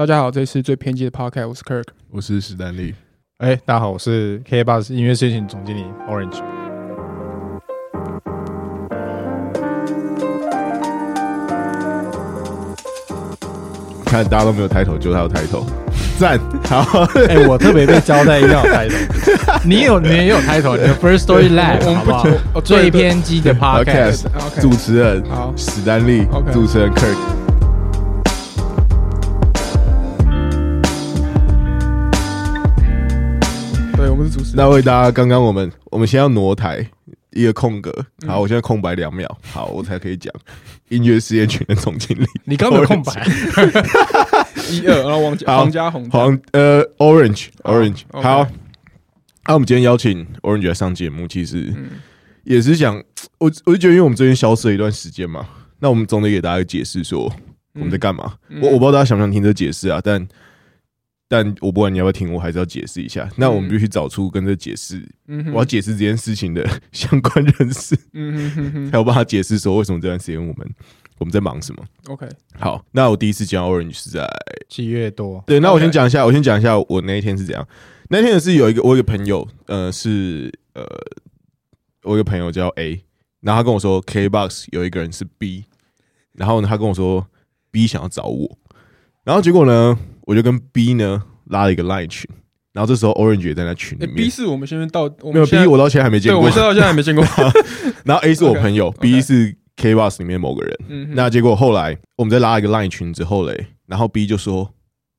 大家好，这是最偏激的 Podcast，我是 Kirk，我是史丹利。哎，大家好，我是 KKbus 音乐事业群总经理 Orange。看大家都没有抬头，就他有抬头，赞好。哎、欸，我特别被交代一定要抬头，你有你也有抬头，你的 First Story Lab 好不好？最偏激的 Podcast，主持人好，史丹利.主持人 Kirk。那为大家，刚刚我们我们先要挪台一个空格，好，我现在空白两秒，好，我才可以讲音乐事业群的总经理。你刚有空白，一二，然后王王家红黄呃 Orange Orange 好，那、啊、我们今天邀请 Orange 来上节目，其实也是想我我就觉得，因为我们最近消失了一段时间嘛，那我们总得给大家解释说我们在干嘛。我我不知道大家想不想听这解释啊，但。但我不管你要不要听，我还是要解释一下。那我们必须找出跟这解释，我要解释这件事情的 相关人士，才有办法解释说为什么这段时间我们我们在忙什么。OK，好，那我第一次见到 Orange 是在七月多。对，那我先讲一下，我先讲一下我那一天是怎样。那天也是有一个我有一个朋友，呃，是呃，我有一个朋友叫 A，然后他跟我说 KKBOX 有一个人是 B，然后呢，他跟我说 B 想要找我，然后结果呢？我就跟 B 呢拉了一个 Line 群，然后这时候 Orange 也在那群里面。B 是我们现在到没有 B，我到现在还没见过。我到现在还没见过。然后 A 是我朋友，B 是 KKBOX 里面某个人。那结果后来我们在拉一个 Line 群之后嘞，然后 B 就说：“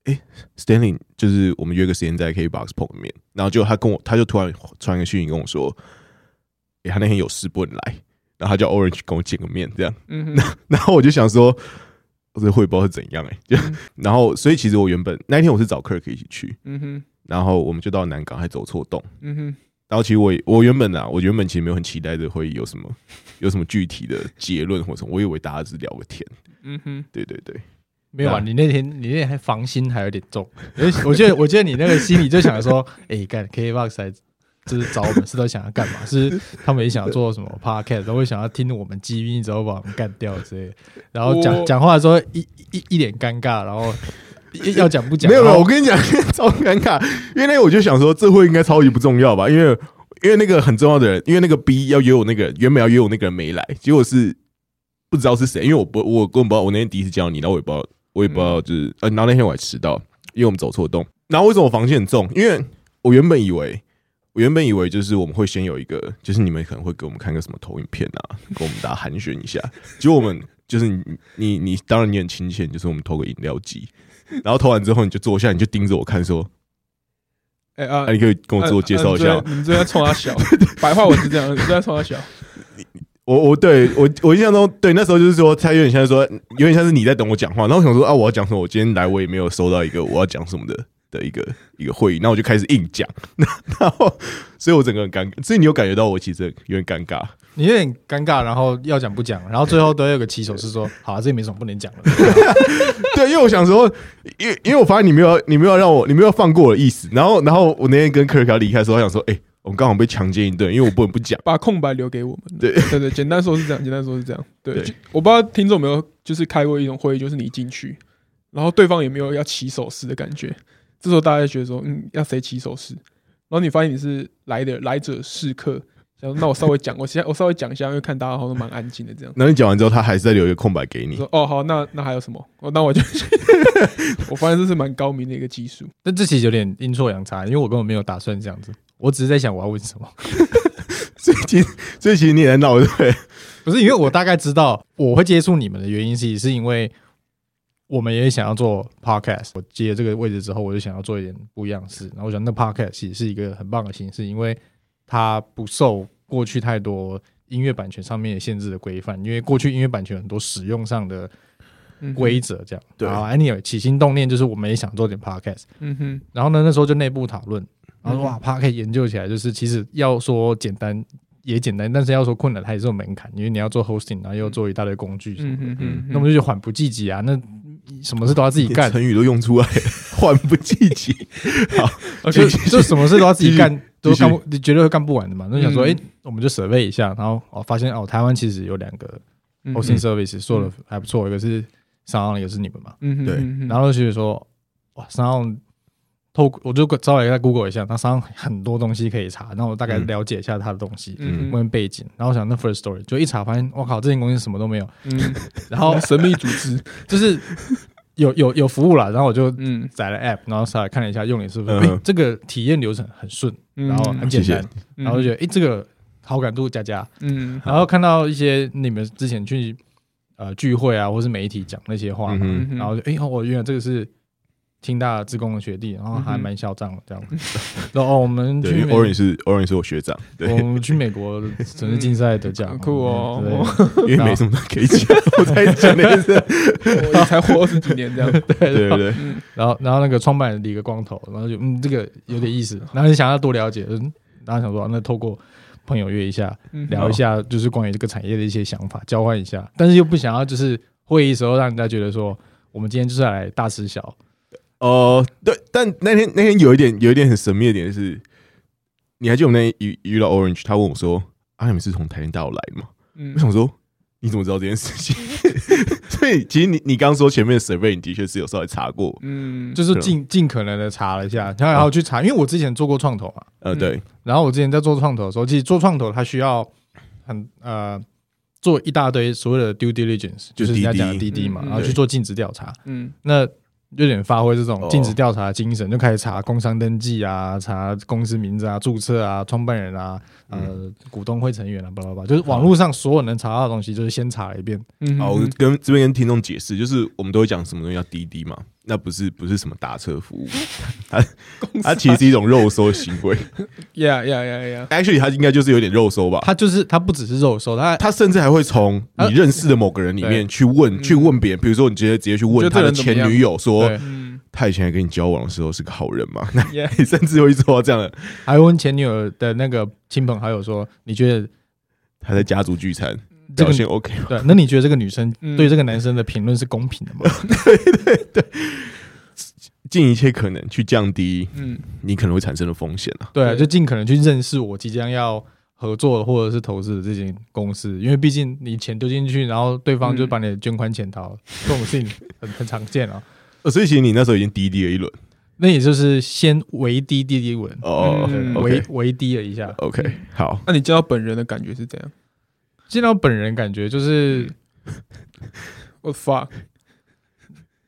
哎，Stanley，就是我们约个时间在 KKBOX 碰个面。”然后就他跟我，他就突然传个讯息跟我说：“哎，他那天有事不能来。”然后他叫 Orange 跟我见个面，这样。嗯，然后我就想说。我这会不知道是怎样哎、欸，就、嗯、然后所以其实我原本那一天我是找 Kirk 一起去，嗯哼，然后我们就到南港还走错洞，嗯哼，然后其实我我原本啊，我原本其实没有很期待这会有什么有什么具体的结论或什么，我以为大家只聊个天，嗯哼，对对对，没有啊，你那天你那天还防心还有点重，我觉得我觉得你那个心里就想说，哎、欸，干 KKBOX 就是找我们是都想要干嘛？是他们也想要做什么 podcast，都会想要听我们机密之后把我们干掉之类。然后讲讲话的时候一一一脸尴尬，然后 要讲不讲？没有没有，我跟你讲 超尴尬，因为那个我就想说这会应该超级不重要吧？因为因为那个很重要的人，因为那个 B 要约我那个人，原本要约我那个人没来，结果是不知道是谁，因为我不我根本不知道，我那天第一次见到你，然后我也不知道，我也不知道就是呃，然后那天我还迟到，因为我们走错洞。然后为什么我防线很重？因为我原本以为。我原本以为就是我们会先有一个，就是你们可能会给我们看个什么投影片啊，跟我们大家寒暄一下。结果我们就是你你你，当然你很亲切，就是我们投个饮料机，然后投完之后你就坐下，你就盯着我看说：“哎、欸、啊，啊，你可以跟我自我介绍一下。啊”你们正在冲他笑，白话文是这样，你正在冲他笑。我我对我我印象中对那时候就是说，他有点像说，有点像是你在等我讲话，然后我想说啊，我要讲什么？我今天来我也没有收到一个我要讲什么的。的一个一个会议，那我就开始硬讲，然后，所以我整个很尴尬，所以你有感觉到我其实有点尴尬，你有点尴尬，然后要讲不讲，然后最后都有个起手是说，好、啊，这也没什么不能讲的，对，因为我想说，因为因为我发现你没有你没有让我你没有放过我的意思，然后然后我那天跟克尔卡离开的时候，我想说，哎、欸，我们刚好被强奸一顿，因为我不能不讲，把空白留给我们，对。对对，简单说是这样，简单说是这样，对，对。我不知道听众有没有就是开过一种会议，就是你进去，然后对方也没有要起手势的感觉。这时候大家就觉得说，嗯，要谁起手势？然后你发现你是来的来者是客，然后那我稍微讲，我先我稍微讲一下，因为看大家好像都蛮安静的这样。那你讲完之后，他还是在留一个空白给你。说哦，好，那那还有什么？哦，那我就，我发现这是蛮高明的一个技术。但这其实有点阴错阳差，因为我根本没有打算这样子，我只是在想我要问什么。最近最近你也在闹对不对？不是，因为我大概知道我会接触你们的原因，是是因为。我们也想要做 podcast，我接这个位置之后，我就想要做一点不一样的事。然后我想，那 podcast 其实是一个很棒的形式，因为它不受过去太多音乐版权上面的限制的规范。因为过去音乐版权很多使用上的规则这样。对然后 anyway 起心动念就是我们也想做点 podcast，嗯哼，然后呢那时候就内部讨论，然后说嗯哇 podcast 研究起来就是其实要说简单也简单，但是要说困难它也是有门槛，因为你要做 hosting，然后又做一大堆工具什么的，嗯哼嗯，那我们就觉得缓不济急啊，那什么事都要自己干，成语都用出来了，缓不济急。好，就就什么事都要自己干，都干不，你绝对会干不完的嘛。那想说，嗯哎，我们就 survey 一下，然后哦，发现哦，台湾其实有两个嗯 hosting service 做的还不错，一个是 SoundOn，一个是你们嘛。嗯，对然后就觉得说，哇，SoundOn 透我就稍微在 Google 一下，那 SoundOn 很多东西可以查，然后我大概了解一下它的东西。嗯问背景，然后我想那 first story 就一查发现，我靠，这间公司什么都没有，嗯，然后 神秘组织，就是有有有服务了，然后我就嗯，载了 app，然后上来看了一下用的是不是，这个体验流程很顺，嗯。然后很简单，然后就觉得哎，这个好感度加加，嗯，然后看到一些你们之前去呃聚会啊，或是媒体讲那些话嘛，嗯嗯然后就哎哦，我原来这个是清大自工的学弟，然后还蛮嚣张的这样，然后哦我们，去美因为 Orange 是 Orange 是我学长，对，我们去美国城市竞赛得奖很，酷哦。因为没什么可以讲，我才讲那件事。我才活二十几年这样，对对对，嗯然后然后那个创办人理个光头，然后就嗯这个有点意思，然后就想要多了解，嗯，然后想说那透过朋友约一下嗯聊一下，就是关于这个产业的一些想法，交换一下，但是又不想要就是会议时候让人家觉得说我们今天就是来大吃小，哦，对，但那天那天有一点有一点很神秘的点是，你还记得我们那天遇遇到 Orange，他问我说：“啊，你们是从台湾大陆来的吗？”嗯我想说，你怎么知道这件事情？所以其实你你刚刚说前面的 survey，你的确是有稍微查过，嗯，就是尽尽可能的查了一下，然后然后去查，因为我之前做过创投嘛，呃，嗯对，然后我之前在做创投的时候，其实做创投它需要很呃做一大堆所谓的 due diligence，就就是人家讲的滴滴嘛，然后去做尽职调查。嗯那有点发挥这种哦。尽职调查的精神，就开始查工商登记啊，查公司名字啊、注册啊、创办人啊、呃股东会成员啊，巴拉巴拉，就是网络上所有能查到的东西，就是先查了一遍。嗯，好，我跟这边跟听众解释，就是我们都会讲什么东西叫滴滴嘛，那不是不是什么打车服务，它它其实是一种肉搜行为，Yeah Yeah Yeah Yeah，，actually 它应该就是有点肉搜吧。它就是它不只是肉搜，它他甚至还会从你认识的某个人里面去问，去问别人，比如说你直接直接去问他的前女友说他以前跟你交往的时候是个好人吗？那你甚至会做到这样的。还问前女友的那个亲朋好友说，你觉得他在家族聚餐这个表现 OK 吗？对？那你觉得这个女生嗯对这个男生的评论是公平的吗？对对对尽一切可能去降低嗯你可能会产生的风险啊。对啊，就尽可能去认识我即将要合作或者是投资的这间公司，因为毕竟你钱丢进去，然后对方就把你的捐款潜逃，这种事情很很常见啊。呃所以其实你那时候已经滴滴了一轮那也就是先围低滴滴稳，哦嗯围，OK 围低了一下。OK 好，那你见到本人的感觉是怎样？见到本人感觉就是 我 fuck，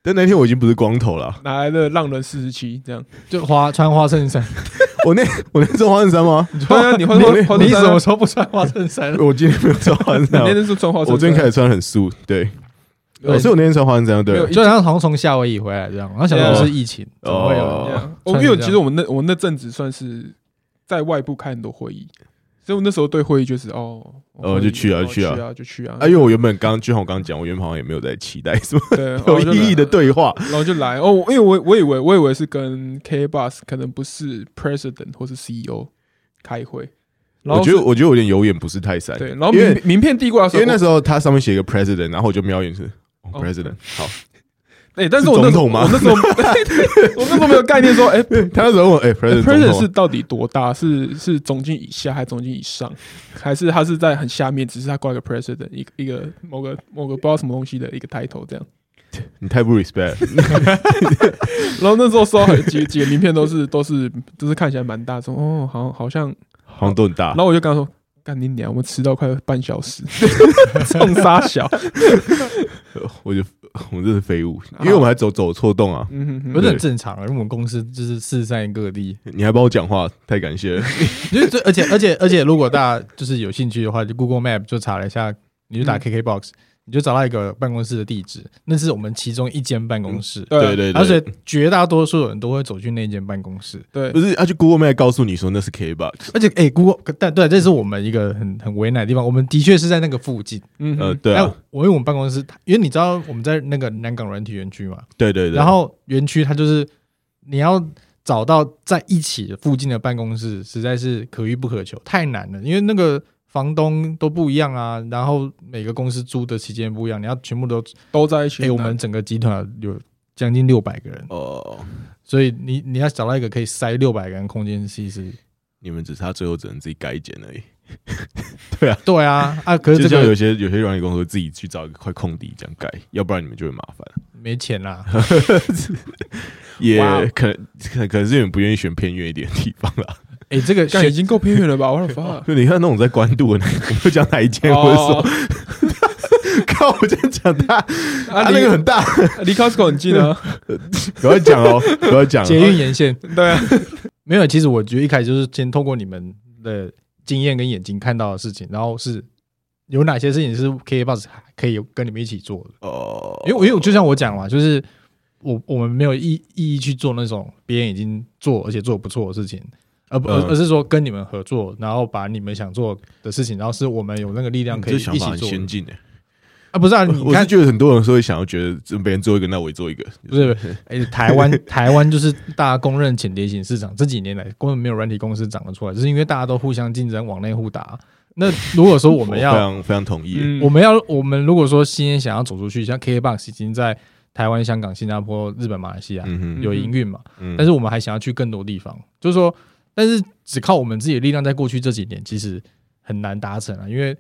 但那天我已经不是光头了。啊，哪来的浪人四十七这样？就花穿花衬衫，我那我那穿花衬衫吗？对啊，你换 你你什么时候不穿花衬衫？我今天没有穿花衬你衫啊，那天是穿花衬衫，我最近开始穿很素，对，对。哦所以我那天穿花衬衫，对，就好像好像从夏威夷回来这样，然后想到是疫情，怎么会有哦。这样我因为其实我们那我们那阵子算是在外部开很多会议，所以我那时候对会议就是哦，会议哦就去啊去啊。去啊就去啊，啊，因为我原本刚就像我刚刚讲，我原本好像也没有在期待什么对 有意义的，对话，然后就来哦，因为我我以为我以为是跟 K Boss 可能不是 President 或是 CEO 开会，我觉得我觉得我有点有眼不识泰山，对，然后因为名名片递过来的时候，因为那时候他上面写一个 president，然后我就瞄一眼是、president，好，哎，但是我那时候我那时候 我那时候没有概念说，哎他那时候问我哎、president 总 President 统是到底多大？是是总经以下还是总经以上？还是他是在很下面，只是他挂一个 President 一个一个某个某个不知道什么东西的一个 title 这样？你太不 respect，然后那时候收到几几个名片都是都是都是看起来蛮大众哦，好像好像，好像都很大然。后我就跟他说。干你娘！我们迟到快半小时，冲杀小，我就我们这是废物，因为我们还走走错洞啊！嗯哼哼不是很正常啊，因为我们公司就是四散各地，你还帮我讲话，太感谢了。因为这而且而且而且，如果大家就是有兴趣的话，就 Google Map 就查了一下，你就打 KKBox，你就找到一个办公室的地址，那是我们其中一间办公室。对对对，而且绝大多数人都会走去那间办公室。对，不是，而且 Google Map 告诉你说那是 KBox，而且哎，Google 但对，这是我们一个很很为难的地方。我们的确是在那个附近。嗯呃，对啊，我因为我们办公室，因为你知道我们在那个南港软体园区嘛。对对对。然后园区它就是你要找到在一起附近的办公室，实在是可遇不可求，太难了。因为那个。房东都不一样啊，然后每个公司租的期间不一样，你要全部都都在一起。哎，我们整个集团有将近六百个人哦，所以你你要找到一个可以塞六百个人空间，其实你们只差最后只能自己改一间而已。对啊，对啊，啊，可是就像有些有些软件公司自己去找一个块空地这样盖，要不然你们就会麻烦。没钱啦，也可能可能可能是你们不愿意选偏远一点的地方啦。哎，这个选已经够偏远了吧？我的妈！就你看那种在关渡的那个，我不讲哪一间，或者说，靠，我这样讲他，他那个很大，离 Costco 很近啊。赶快讲哦，赶快讲。捷运沿线，对啊，没有。其实我觉得一开始就是先通过你们的经验跟眼睛看到的事情，然后是有哪些事情是 KKBOX 可以跟你们一起做的哦。因为因为就像我讲嘛，就是我我们没有意意义去做那种别人已经做而且做得不错的事情。而不而是说跟你们合作，然后把你们想做的事情，然后是我们有那个力量可以一起做。很先进哎！啊，不是啊，你看，我是觉得很多人说想要觉得别人做一个，那我也做一个。不是，哎，台湾台湾就是大家公认潜跌型市场，这几年来根本没有软体公司长得出来，就是因为大家都互相竞争，往内互打。那如果说我们要 非常非常同意，我们要我们如果说今天想要走出去，像 KKBOX 已经在台湾、香港、新加坡、日本、马来西亚有营运嘛，但是我们还想要去更多地方，就是说。但是只靠我们自己的力量，在过去这几年其实很难达成啊，因为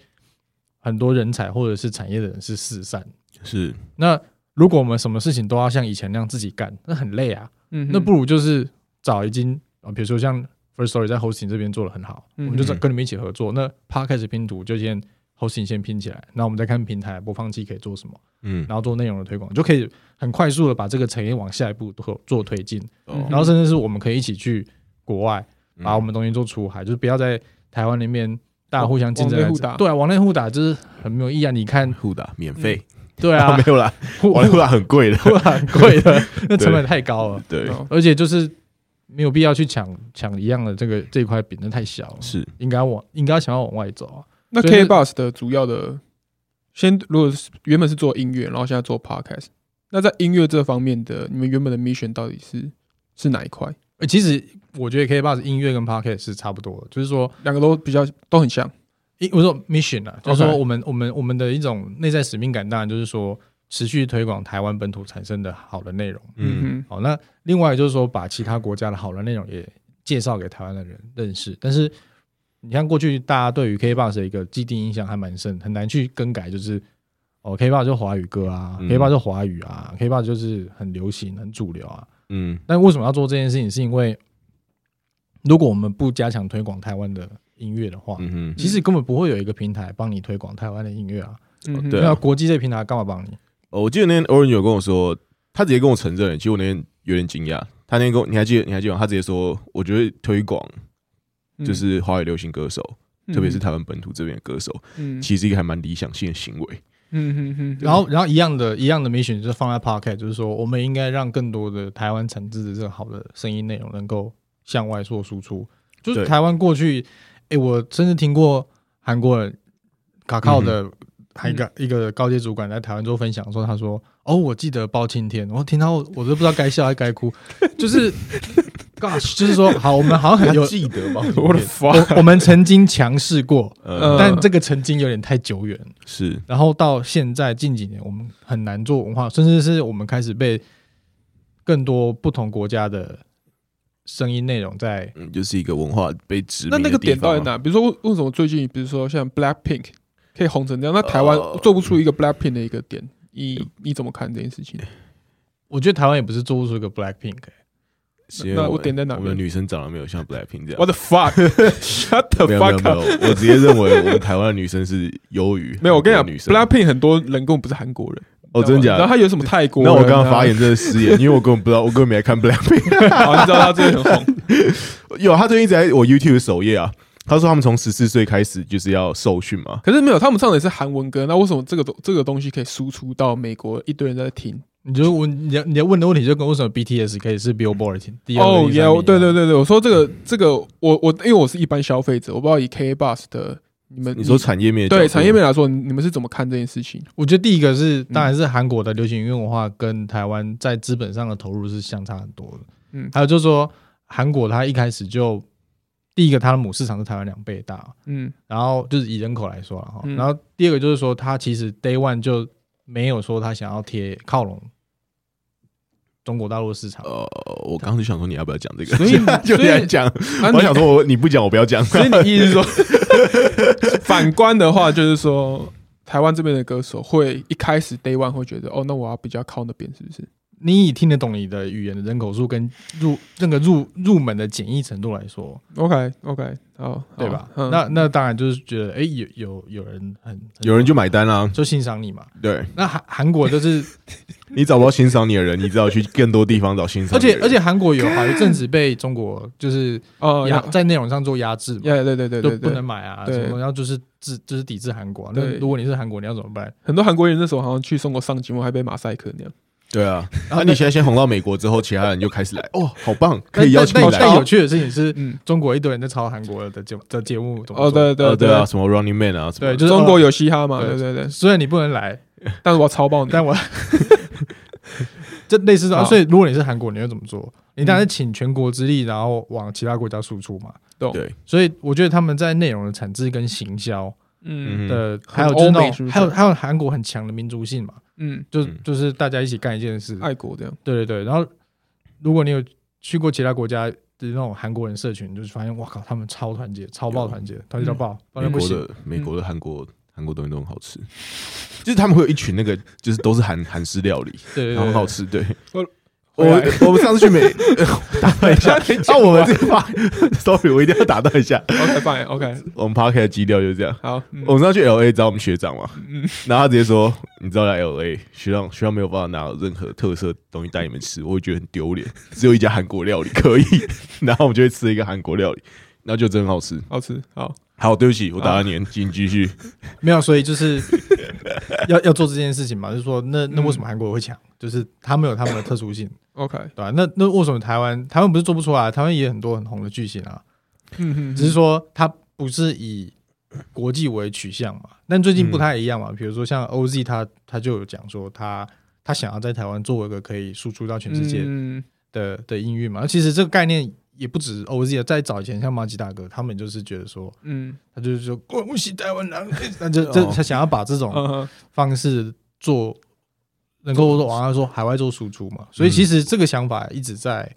很多人才或者是产业的人是四散。是。那如果我们什么事情都要像以前那样自己干，那很累啊。嗯。那不如就是找已经啊，比如说像 First Story 在 Hosting 这边做的很好，我们就跟你们一起合作。那 Podcast 拼图就先 Hosting 先拼起来，然后我们再看平台播放器可以做什么。嗯。然后做内容的推广，就可以很快速的把这个产业往下一步做做推进。然后甚至是我们可以一起去国外。把我们东西做出海，就是不要在台湾里面大家互相竞争互打。对啊，往内互打就是很没有意义啊！你看互打免费，对啊，没有啦，往内互打很贵的，互打很贵的，那成本太高了。对，而且就是没有必要去抢抢一样的这个这块饼，那太小了。是应该往应该想要往外走啊。那 KKBOX 的主要的，先如果是原本是做音乐，然后现在做 Podcast，那在音乐这方面的，你们原本的 mission 到底是是哪一块？其实我觉得 KKBOX 音乐跟 Pocket 是差不多的，就是说两个都比较都很像。我说 mission 啊，就是说我们我们我们的一种内在使命感，当然就是说持续推广台湾本土产生的好的内容。嗯，好，那另外就是说把其他国家的好的内容也介绍给台湾的人认识。但是你看过去大家对于 KKBOX 的一个既定印象还蛮深，很难去更改。就是哦，KKBOX 就华语歌啊，KKBOX 就华语啊，KKBOX 就是很流行、很主流啊。嗯，但为什么要做这件事情？是因为如果我们不加强推广台湾的音乐的话，嗯哼，其实根本不会有一个平台帮你推广台湾的音乐啊。嗯，对啊，国际这个平台干嘛帮你？哦，我记得那天 Orange 有跟我说，他直接跟我承认，其实我那天有点惊讶。他那天跟我，你还记得？你还记得？他直接说，我觉得推广就是华语流行歌手，特别是台湾本土这边的歌手，嗯，其实一个还蛮理想性的行为。嗯嗯嗯，然后然后一样的一样的 mission 就是放在 Podcast，就是说我们应该让更多的台湾产制的这个好的声音内容能够向外做输出。就是台湾过去，哎，我甚至听过韩国人卡靠的还一个一个高阶主管在台湾做分享说，他说：“哦，我记得包青天。”我听到我都不知道该笑还是该哭，就是。Gosh，就是说，好，我们好像很有记得吧？我的我们曾经强势过，但这个曾经有点太久远。是，然后到现在近几年，我们很难做文化，甚至是我们开始被更多不同国家的声音内容在，嗯就是一个文化被殖民。那那个点到底哪？比如说，为为什么最近，比如说像 Black Pink 可以红成这样，那台湾做不出一个 Black Pink 的一个点？你你怎么看这件事情？我觉得台湾也不是做不出一个 Black Pink。那我点在哪？我们女生长得没有像 Blackpink 这样。What the fuck？Shut the fuck up！我直接认为我们台湾的女生是优于。没有，我跟你讲，Blackpink 很多人根本不是韩国人。哦，真的假的？然后他有什么泰国？那我刚刚发言真的失言，因为我根本不知道，我根本没来看 Blackpink。好，你知道他最近很红。有，他最近一直在我 YouTube 首页啊，他说他们从十四岁开始就是要受训嘛。可是没有，他们唱的也是韩文歌，那为什么这个东这个东西可以输出到美国一堆人在听？你就问你要你要问的问题就跟为什么 BTS 可以是 Billboard 第二？哦，也对对对对，我说这个这个我我因为我是一般消费者，我不知道以 K Bus 的你们你说产业面对产业面来说，你们是怎么看这件事情？我觉得第一个是当然是韩国的流行音乐文化跟台湾在资本上的投入是相差很多的。嗯，还有就是说韩国它一开始就第一个它的母市场是台湾两倍大，嗯，然后就是以人口来说了哈，然后第二个就是说它其实 Day One 就没有说它想要贴靠拢。中国大陆市场，呃，我刚刚就想说你要不要讲这个，所以 就这样讲。我想说我你不讲我不要讲。所以你意思是说，反观的话，就是说台湾这边的歌手会一开始 Day One 会觉得，哦，那我要比较靠那边，是不是？你以听得懂你的语言的人口数跟入那个入入门的简易程度来说，OK OK，好，对吧？那那当然就是觉得，哎，有有有人很有人就买单啦，就欣赏你嘛。对，那韩韩国就是 你找不到欣赏你的人，你只好去更多地方找欣赏。而且而且韩国有好一阵子被中国就是哦压在内容上做压制嘛，对对对对，就不能买啊，什么然后就是制就是抵制韩国。那如果你是韩国，你要怎么办？很多韩国人那时候好像去中国上节目，还被马赛克那样。对啊，然后你现在先红到美国之后，其他人就开始来哦，好棒，可以邀请你来。但有趣的事情是，嗯，中国一堆人在抄韩国的节的节目，哦，对对对。啊，什么 Running Man 啊，对，就是中国有嘻哈嘛，对。对对。虽然你不能来，但是我超爆你，但我 就类似这，所以如果你是韩国，你会怎么做？你当然请全国之力，然后往其他国家输出嘛，对。所以我觉得他们在内容的产制跟行销，嗯。的，还有就是那种，还有还有韩国很强的民族性嘛。嗯，就就是大家一起干一件事，爱国这样。对对对，然后如果你有去过其他国家的那种韩国人社群，就是发现哇靠，他们超团结，超爆团结，团结到爆。美国的美国的韩国韩国东西都很好吃，就是他们会有一群那个，就是都是韩韩式料理，对，很好吃，对。我我我们上次去美 打断一下，那我们这个 sorry 我一定要打断一下。OK fine OK，我们 Podcast 的基调就是这样。好，我们上次去 LA 找我们学长嘛，嗯然后他直接说，你知道来 LA 学长学长没有办法拿任何特色东西带你们吃，我会觉得很丢脸。只有一家韩国料理可以，然后我们就会吃一个韩国料理，然后就真好吃，好吃。好，好，对不起，我打断你，请继续。没有，所以就是 要要做这件事情嘛，就是说，那那为什么韩国会强？就是他们有他们的特殊性。OK，对吧？那那为什么台湾台湾不是做不出来？台湾也有很多很红的巨星啊，嗯哼，只是说他不是以国际为取向嘛。但最近不太一样嘛，比如说像 OZ，他他就有讲说他他想要在台湾做一个可以输出到全世界的的音乐嘛。其实这个概念也不止 OZ 啊，在早以前像马吉大哥，他们就是觉得说，嗯，他就是说恭喜台湾人，那就这 他想要把这种方式做。能够往上说海外做输出嘛，所以其实这个想法一直在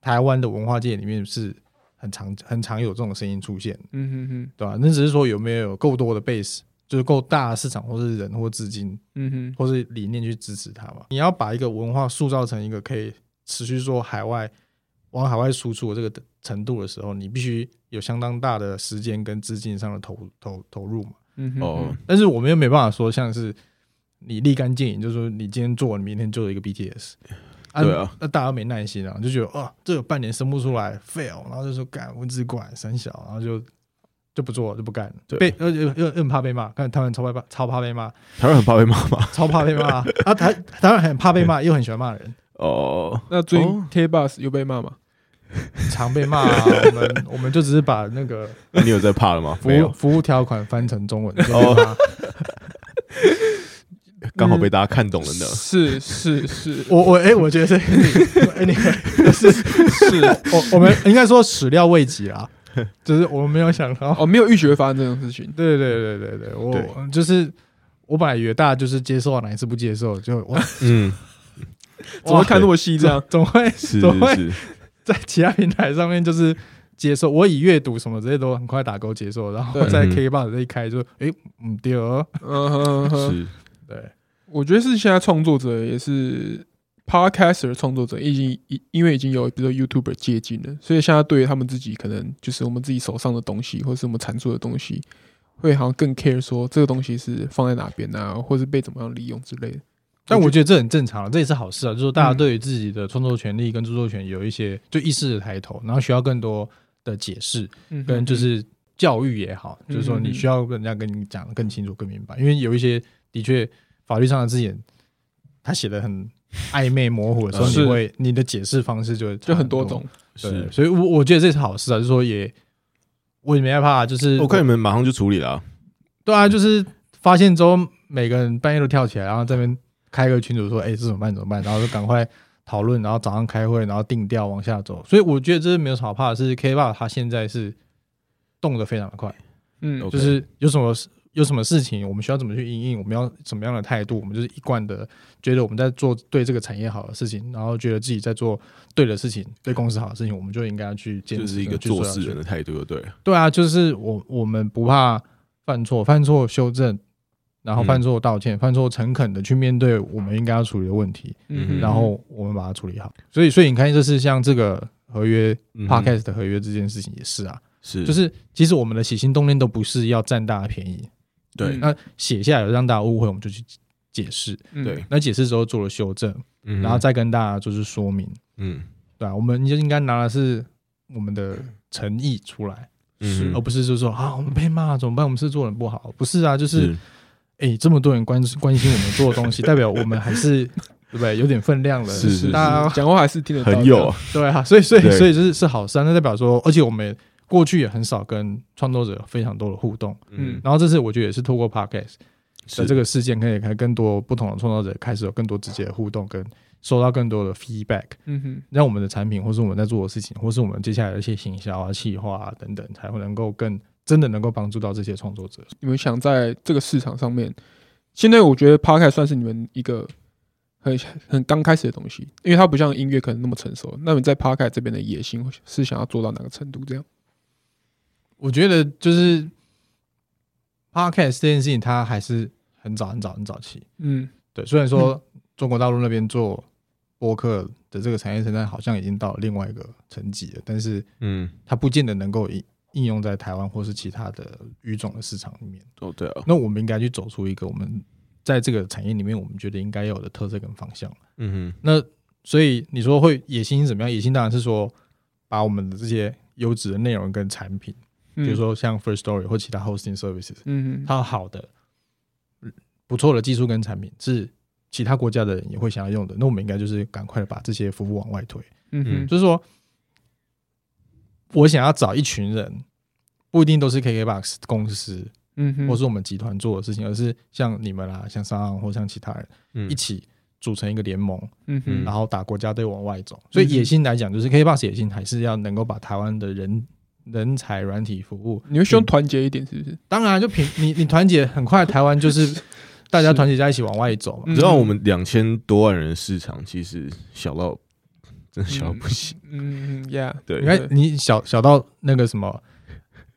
台湾的文化界里面是很常很常有这种声音出现，嗯哼哼，对吧？那只是说有没有够多的 base，就是够大的市场，或是人或资金，嗯哼，或是理念去支持它嘛。你要把一个文化塑造成一个可以持续说海外往海外输出的这个程度的时候，你必须有相当大的时间跟资金上的投投投入嘛，嗯哼，哦，但是我们又没办法说像是。你立竿见影，就是说你今天做，你明天做一个 BTS，对啊，那大家没耐心啊，就觉得啊，这有半年生不出来，fail，然后就说干文字管三小，然后就就不做了，就不干。了，被又又又很怕被骂，看台湾超怕超怕被骂，台湾很怕被骂吗？超怕被骂。啊！台台湾很怕被骂，又很喜欢骂人哦。那最近 K Bus 有被骂吗？常被骂啊！我们我们就只是把那个，那你有在怕了吗？服务服务条款翻成中文哦。刚好被大家看懂了呢。是是是，我我哎，我觉得是，哎，你是是，我我们应该说始料未及啊，就是我们没有想到，哦，没有预期会发生这种事情。对对对对对，我就是我本来以为大家就是接受，哪一次不接受就我，嗯，怎么会看那么细？这样总会总会在其他平台上面就是接受。我以阅读什么这些都很快打勾接受，然后在 KKBOX 这一开就哎，嗯，对哦，嗯是，对。我觉得是现在创作者也是 Podcaster 创作者，已经因因为已经有比如说 YouTuber 接近了，所以现在对于他们自己可能就是我们自己手上的东西，或是我们产出的东西，会好像更 care 说这个东西是放在哪边啊，或是被怎么样利用之类的。但我觉得这很正常，这也是好事啊，就是说大家对于自己的创作权利跟著作权有一些就意识的抬头，然后需要更多的解释，跟就是教育也好，就是说你需要人家跟你讲的更清楚、更明白，因为有一些的确法律上的字眼，他写的很暧昧模糊的时候，你会你的解释方式就就很多种，对，所以我我觉得这是好事啊，就是说也我也没害怕，就是我看你们马上就处理了，对啊，就是发现之后每个人半夜都跳起来，然后这边开个群组说，哎，这怎么办？怎么办？然后就赶快。讨论，然后早上开会，然后定调往下走，所以我觉得这是没有什么好怕的。是 KKBOX 它现在是动得非常的快，嗯，就是有什么有什么事情，我们需要怎么去应应，我们要什么样的态度，我们就是一贯的觉得我们在做对这个产业好的事情，然后觉得自己在做对的事情，对公司好的事情，我们就应该要去坚持，就是一个做事人的态度，对，对啊，就是我我们不怕犯错，犯错修正。然后犯错道歉，嗯、犯错诚恳的去面对我们应该要处理的问题，嗯、然后我们把它处理好。所以，所以你看，这是像这个合约、嗯、Podcast 的合约这件事情也是啊，是。就是其实我们的起心动念都不是要占大家便宜，对。那写下来让大家误会，我们就去解释，对、嗯。那解释之后做了修正，嗯、然后再跟大家就是说明，嗯，对啊，我们就应该拿的是我们的诚意出来，是，而不是就是说啊，我们被骂怎么办？我们是做人不好，不是啊，就是。是哎，这么多人关关心我们做的东西，代表我们还是对不对？有点分量了，是是是，大家讲话还是听得很有，对啊，所以所以所以就是是好事，那代表说，而且我们过去也很少跟创作者有非常多的互动，嗯，然后这次我觉得也是透过 Podcast 的这个事件，可以跟更多不同的创作者开始有更多直接的互动，跟收到更多的 feedback，嗯哼，让我们的产品或是我们在做的事情，或是我们接下来的一些行销啊、企划啊等等，才会能够更。真的能够帮助到这些创作者？你们想在这个市场上面，现在我觉得 Podcast 算是你们一个很很刚开始的东西，因为它不像音乐可能那么成熟。那你在 Podcast 这边的野心是想要做到哪个程度？这样？我觉得就是 Podcast 这件事情，它还是很早很早很早期。嗯，对。虽然说中国大陆那边做播客的这个产业生态好像已经到了另外一个层级了，但是嗯，它不见得能够以。应用在台湾或是其他的语种的市场里面哦，对啊，那我们应该去走出一个我们在这个产业里面我们觉得应该有的特色跟方向。嗯哼，那所以你说会野心怎么样？野心当然是说把我们的这些优质的内容跟产品，比如说像 Firstory 或其他 Hosting Services，嗯哼，它好的不错的技术跟产品是其他国家的人也会想要用的，那我们应该就是赶快的把这些服务往外推。嗯哼，就是说。我想要找一群人，不一定都是 KKBOX 公司，嗯哼，或是我们集团做的事情，而是像你们啦，像商岸或像其他人，嗯，一起组成一个联盟，嗯哼，然后打国家队往外走。所以野心来讲，就是 KKBOX 野心还是要能够把台湾的人人才软体服务，你会希望团结一点，是不是？当然，就凭你你团结，很快台湾就是 大家团结在一起往外走。你知道我们两千多万人市场其实小到真的。小到不行，嗯嗯，Yeah，对，你看你小小到那个什么，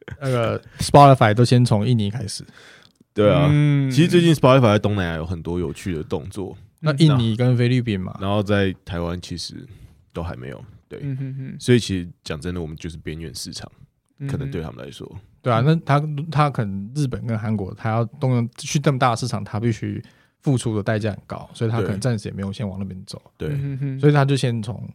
那个 Spotify 都先从印尼开始，对啊，其实最近 Spotify 在东南亚有很多有趣的动作，那印尼跟菲律宾嘛，然后在台湾其实都还没有，对，所以其实讲真的，我们就是边缘市场，可能对他们来说，对啊，那他他可能日本跟韩国，他要动用去这么大的市场，他必须付出的代价很高，所以他可能暂时也没有先往那边走，对，所以他就先从。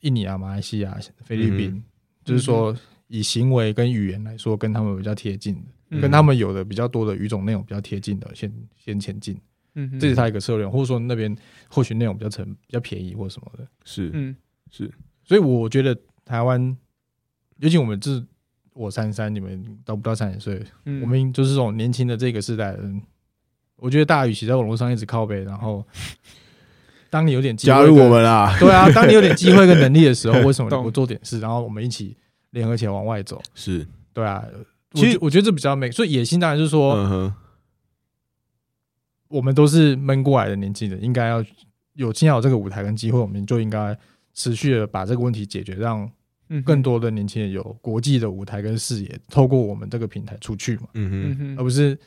印尼啊，马来西亚、菲律宾，嗯、就是说以行为跟语言来说，跟他们比较贴近的，嗯、跟他们有的比较多的语种内容比较贴近的，先先前进。嗯哼，这是他一个策略，或者说那边或许内容比较成比较便宜或什么的。是，嗯，是。所以我觉得台湾，尤其我们这我三三，你们都不到三十岁，嗯、我们就是这种年轻的这个时代的人，我觉得大家与其在网络上一直靠背，然后。当你有点机会加入我们啦，对啊，当你有点机会跟 能力的时候，为什么你不做点事，然后我们一起联合起来往外走？是对啊，其实我觉得这比较美。所以野心当然是说，嗯，我们都是闷过来的年轻人，应该要有今天有这个舞台跟机会，我们就应该持续的把这个问题解决，让更多的年轻人有国际的舞台跟视野，透过我们这个平台出去嘛，嗯哼，而不是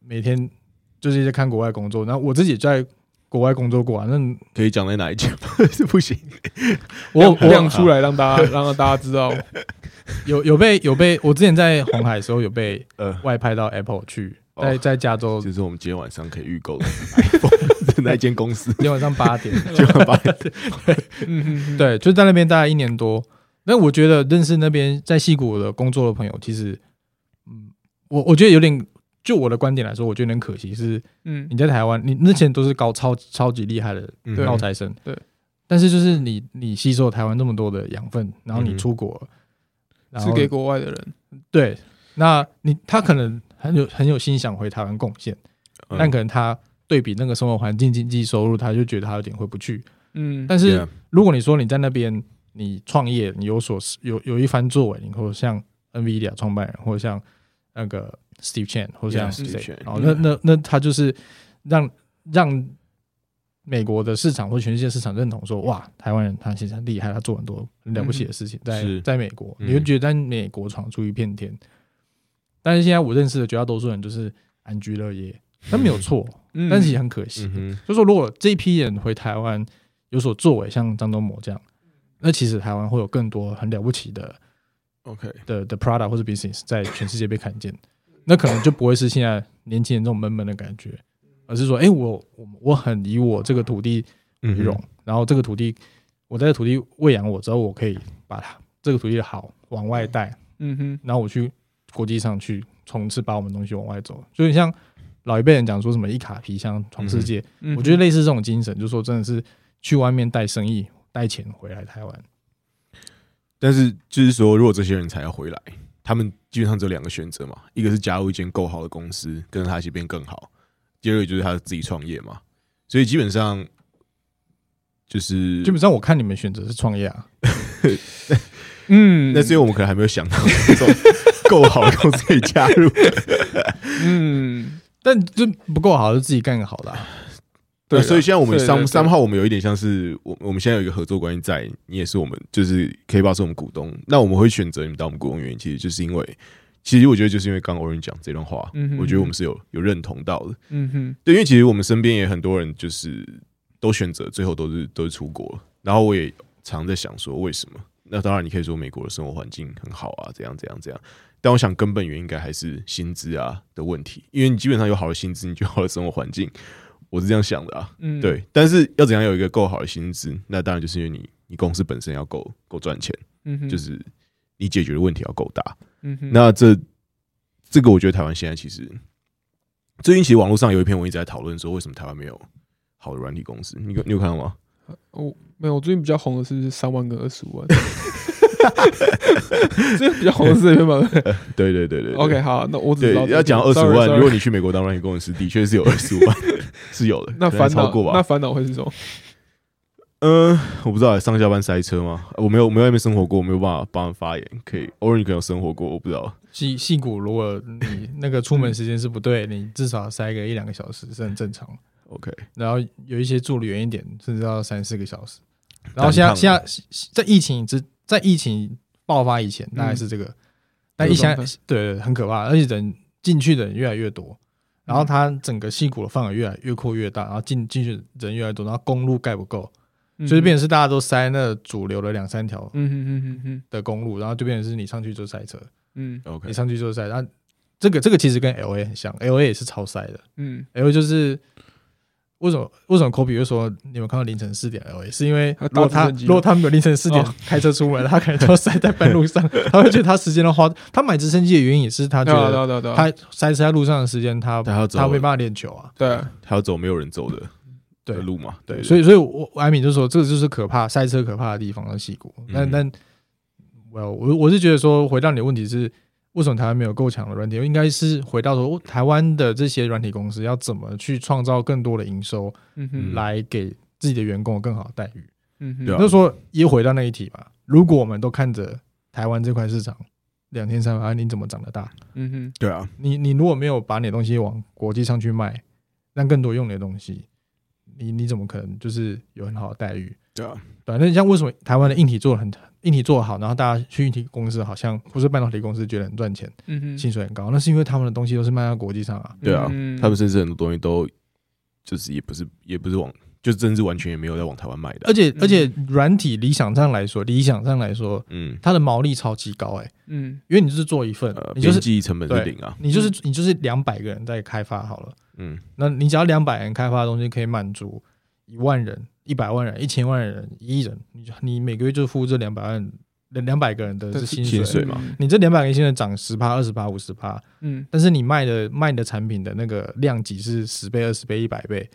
每天就是在看国外工作。那我自己在。国外工作过啊，那可以讲在哪一间吗？是 不行，我我亮出来让大家 让大家知道，有有被有被，我之前在红海的时候有被呃。外派到 Apple 去，在在加州，就是我们今天晚上可以预购的 iPhone 那间公司，今天晚上八点，今晚八点，对，嗯对，就在那边待了一年多，那我觉得认识那边在戏谷的工作的朋友，其实，嗯，我我觉得有点，就我的观点来说，我觉得很可惜是，嗯，你在台湾，你那些人都是高超超级厉害的高材生，对，但是就是你你吸收台湾那么多的养分，然后你出国，是给国外的人，对，那你他可能很有很有心想回台湾贡献，但可能他对比那个生活环境、经济收入，他就觉得他有点回不去，嗯，但是如果你说你在那边。你创业，你有所有有一番作为，你或者像 NVIDIA 创办人，或者像那个 Steve Chen，或者像谁，然后那那那他就是让让美国的市场或全世界市场认同说，哇，台湾人他其实很厉害，他做很多很了不起的事情，在在美国，你会觉得在美国闯出一片天。但是现在我认识的绝大多数人就是安居乐业，他没有错，但是也很可惜，就说如果这一批人回台湾有所作为，像张忠谋这样。那其实台湾会有更多很了不起的，OK 的的 product 或者 business 在全世界被看见，那可能就不会是现在年轻人这种闷闷的感觉，而是说，哎，我我我很以我这个土地为荣，然后这个土地我在这土地喂养我之后，我可以把它这个土地的好往外带，嗯哼，然后我去国际上去冲刺，把我们东西往外走。所以像老一辈人讲说什么一卡皮箱闯世界，我觉得类似这种精神，就是说真的是去外面带生意。带钱回来台湾，但是就是说，如果这些人才要回来，他们基本上只有两个选择嘛，一个是加入一间够好的公司，跟着他一起变更好；第二个就是他自己创业嘛。所以基本上就是基本上，我看你们选择是创业啊。嗯，那是因为我们可能还没有想到这种够好的公司可以加入。嗯，但就不够好，就自己干个好的啊。对，所以现在我们三三号，我们有一点像是我我们现在有一个合作关系在，你也是我们就是 KKBOX 是我们股东，那我们会选择你们当我们股东原因，其实就是因为，其实我觉得就是因为刚刚 Orange 讲这段话，嗯我觉得我们是有有认同到的，嗯哼，对，因为其实我们身边也很多人就是都选择最后都是都是出国，然后我也常在想说为什么？那当然你可以说美国的生活环境很好啊，怎样怎样怎样，但我想根本原因应该还是薪资啊的问题，因为你基本上有好的薪资，你就好的生活环境。我是这样想的啊，嗯，对，但是要怎样有一个够好的薪资？那当然就是因为你，你公司本身要够够赚钱，嗯哼，就是你解决的问题要够大，嗯哼，那这这个我觉得台湾现在其实最近其实网络上有一篇文一直在讨论说，为什么台湾没有好的软体公司？你有你有看到吗？哦，没有，我最近比较红的是三万跟二十五万。这比较红色对吗？对对对对。OK，好，那我只知道要讲二十五万。如果你去美国当软体工程师，的确是有二十五万，是有的。那烦恼那烦恼会是什么？嗯，我不知道，上下班塞车吗？我没有，我没有外面生活过，我没有办法帮人发言。可以，偶尔你可能有生活过，我不知道。矽矽谷，如果你那个出门时间是不对，你至少塞个一两个小时是很正常。OK，然后有一些住的远一点，甚至要三四个小时。然后现在现在在疫情之。在疫情爆发以前，大概是这个，嗯、但疫情对，对很可怕，而且人进去的人越来越多，然后它整个矽谷的范围越来越扩越大，然后进进去的人越来越多，然后公路盖不够，嗯、所以变成是大家都塞那主流的两三条嗯的公路，然后就变成是你上去就塞车，嗯，OK，你上去就塞，那这个这个其实跟 LA 很像，LA 也是超塞的，嗯，LA 就是。为什么为什么科比会说你们看到凌晨四点 LA？是因为如果他如果他没有凌晨四点开车出门，他可能就塞在半路上，他会觉得他时间都花。他买直升机的原因也是他觉得他塞车在路上的时间，他他没办法练球啊。对，他要走没有人走的对路嘛。对，所以所以我艾米就说这个就是可怕塞车可怕的地方的矽谷。但但我我我是觉得说回到你的问题是。为什么台湾没有够强的软体？应该是回到说，台湾的这些软体公司要怎么去创造更多的营收，嗯哼，来给自己的员工更好的待遇，嗯哼。那说也回到那一题吧。如果我们都看着台湾这块市场两千三百万，你怎么长得大？嗯哼，对啊。你你如果没有把你的东西往国际上去卖，让更多用你的东西，你你怎么可能就是有很好的待遇？对啊。对，那你像为什么台湾的硬体做的很？硬体做的好，然后大家去硬体公司，好像不是半导体公司，觉得很赚钱，嗯哼，薪水很高，那是因为他们的东西都是卖到国际上啊。对啊，他们甚至很多东西都就是也不是也不是往，就是真是完全也没有在往台湾卖的。而且而且软体理想上来说，理想上来说，嗯，它的毛利超级高哎，嗯，因为你就是做一份，你就是记忆成本是零啊，你就是你就是两百个人在开发好了，嗯，那你只要两百人开发的东西可以满足一万人。一百万人、一千万人、一亿人，你你每个月就付这两百万两百个人的薪水，薪水嘛，你这两百个人薪水涨十趴、二十趴、五十趴，嗯，但是你卖的卖的产品的那个量级是十倍、二十倍、一百倍，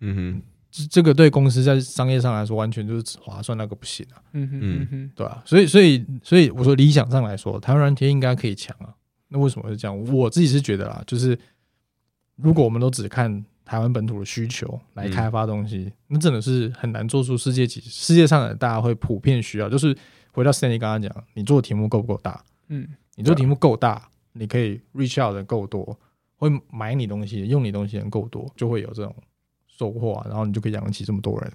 嗯哼，这这个对公司在商业上来说完全就是划算，那个不行啊，嗯哼嗯哼，对吧、啊？所以所以所以我说理想上来说，台湾软体应该可以强啊。那为什么是这样？我自己是觉得啦，就是如果我们都只看台湾本土的需求来开发东西，嗯、那真的是很难做出世界级世界上的大家会普遍需要，就是。回到 Stanley 刚刚讲，你做的题目够不够大？嗯，你做的题目够大，你可以 reach out 的够多，会买你东西、用你东西的人够多，就会有这种收获啊。然后你就可以养得起这么多人，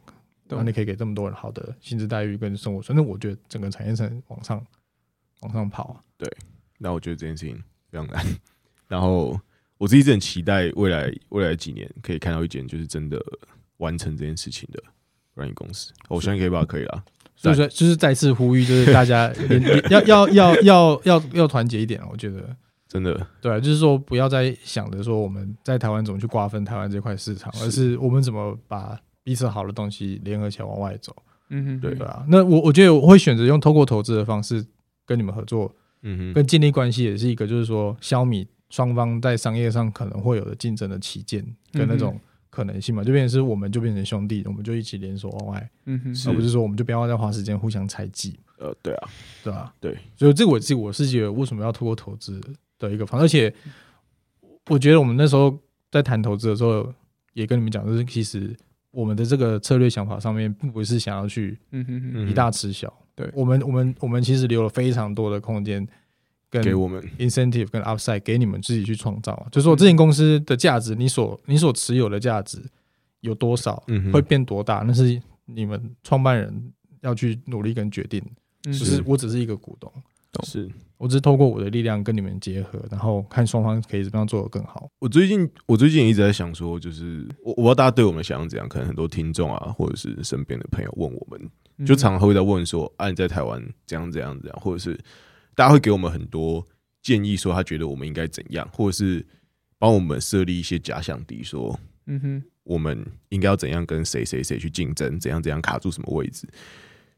然后你可以给这么多人好的薪资待遇跟生活所以。那我觉得整个产业链往上往上跑啊。对，那我觉得这件事情非常难。然后我自己很期待未来未来几年可以看到一间就是真的完成这件事情的软体公司。我相信可以了。所以说，就是再次呼吁，就是大家 要要要要要要团结一点。我觉得真的对，就是说不要再想着说我们在台湾怎么去瓜分台湾这块市场，而是我们怎么把彼此好的东西联合起来往外走。嗯哼，对吧？那我我觉得我会选择用透过投资的方式跟你们合作，嗯哼，跟建立关系也是一个，就是说消弭双方在商业上可能会有的竞争的起见跟那种。可能性嘛，就变成是我们就变成兄弟，我们就一起联手往外，嗯哼，而不是说我们就不要再花时间互相猜忌。呃，对啊，对啊？对，所以这个我自己我是觉得为什么要透过投资的一个方式，而且我觉得我们那时候在谈投资的时候，也跟你们讲，就是其实我们的这个策略想法上面，并不是想要去嗯哼以大吃小，对我们我们我们其实留了非常多的空间。给我们。incentive 跟 upside 给你们自己去创造啊，就是说这间公司的价值，你所你所持有的价值有多少，会变多大，那是你们创办人要去努力跟决定。就是我只是一个股东，是。我只是透过我的力量跟你们结合，然后看双方可以怎么样做得更好。我最近我最近一直在想说，就是我我不知道大家对我们想象怎样，可能很多听众啊，或者是身边的朋友问我们，就常常会在问说，啊你在台湾怎样怎样怎样，或者是。大家会给我们很多建议，说他觉得我们应该怎样，或者是帮我们设立一些假想敌，说，嗯哼，我们应该要怎样跟谁谁谁去竞争，怎样怎样卡住什么位置。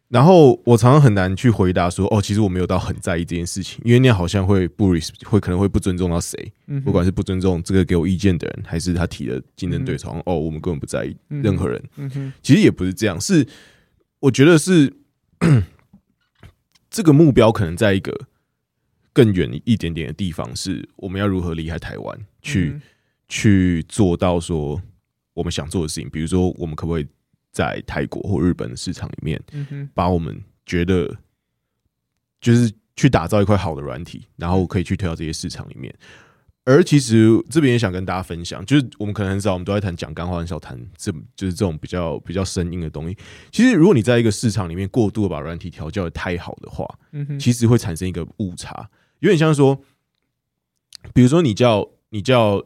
然后我常常很难去回答说，哦，其实我没有到很在意这件事情，因为那样好像会不会可能会不尊重到谁，不管是不尊重这个给我意见的人，还是他提的竞争对手，哦，我们根本不在意任何人。嗯哼，其实也不是这样，是我觉得是。这个目标可能在一个更远一点点的地方，是我们要如何离开台湾，去、嗯、去做到说我们想做的事情。比如说，我们可不可以在泰国或日本的市场里面，把我们觉得就是去打造一块好的软体，然后可以去推到这些市场里面。而其实这边也想跟大家分享，就是我们可能很少，我们都在谈讲干话，很少谈这就是这种比较比较生硬的东西。其实，如果你在一个市场里面过度的把软体调教的太好的话，其实会产生一个误差，有点像说，比如说你叫你叫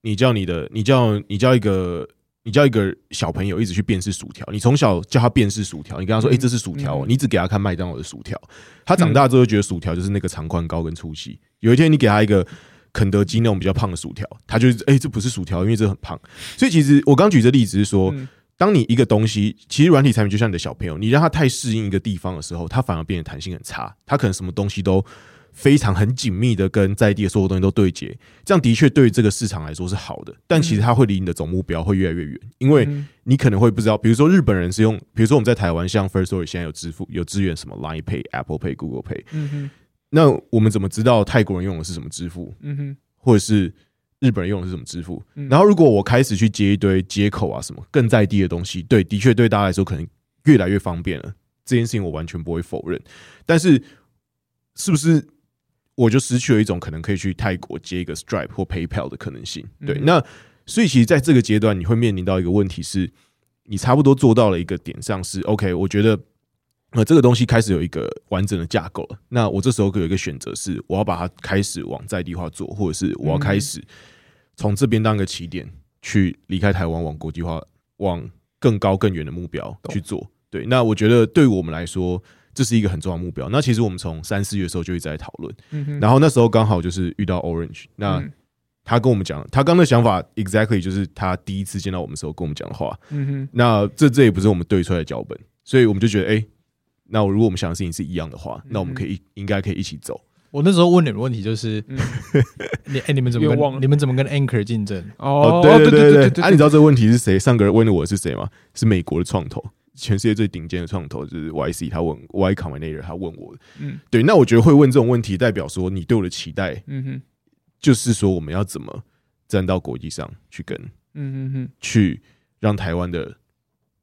你叫你的你叫你叫一个你叫一个小朋友一直去辨识薯条，你从小叫他辨识薯条，你跟他说，哎，这是薯条，你只给他看麦当劳的薯条，他长大之后觉得薯条就是那个长宽高跟粗细。有一天你给他一个。肯德基那种比较胖的薯条，他就是哎、欸，这不是薯条，因为这很胖。所以其实我刚举这例子是说，当你一个东西，其实软体产品就像你的小朋友，你让他太适应一个地方的时候，他反而变得弹性很差。他可能什么东西都非常很紧密的跟在地的所有东西都对接，这样的确对于这个市场来说是好的。但其实它会离你的总目标会越来越远，因为你可能会不知道，比如说日本人是用，比如说我们在台湾，像 First Story 现在有支付有支援什么 Line Pay、Apple Pay、Google Pay。那我们怎么知道泰国人用的是什么支付？嗯哼，或者是日本人用的是什么支付？然后如果我开始去接一堆接口啊什么更在地的东西，对，的确对大家来说可能越来越方便了。这件事情我完全不会否认。但是是不是我就失去了一种可能可以去泰国接一个 Stripe 或 PayPal 的可能性？对，那所以其实在这个阶段你会面临到一个问题是，你差不多做到了一个点上是 OK，我觉得。那这个东西开始有一个完整的架构了。那我这时候有一个选择是，我要把它开始往在地化做，或者是我要开始从这边当一个起点，去离开台湾，往国际化，往更高更远的目标去做。对，那我觉得对于我们来说，这是一个很重要的目标。那其实我们从三四月的时候就一直在讨论，然后那时候刚好就是遇到 Orange，那他跟我们讲，他刚的想法 exactly 就是他第一次见到我们的时候跟我们讲的话。那这这也不是我们对出来的脚本，所以我们就觉得，哎。那如果我们想的事情是一样的话，那我们可以应该可以一起走。我那时候问你们问题就是，你哎，你们怎么跟你们怎么跟 Anchor 竞争？哦，对对对对对。啊，你知道这个问题是谁？上个人问的我是谁吗？是美国的创投，全世界最顶尖的创投就是 YC，他问 Y Combinator，他问我。嗯，对。那我觉得会问这种问题，代表说你对我的期待，嗯哼，就是说我们要怎么站到国际上去跟，嗯哼哼，去让台湾的。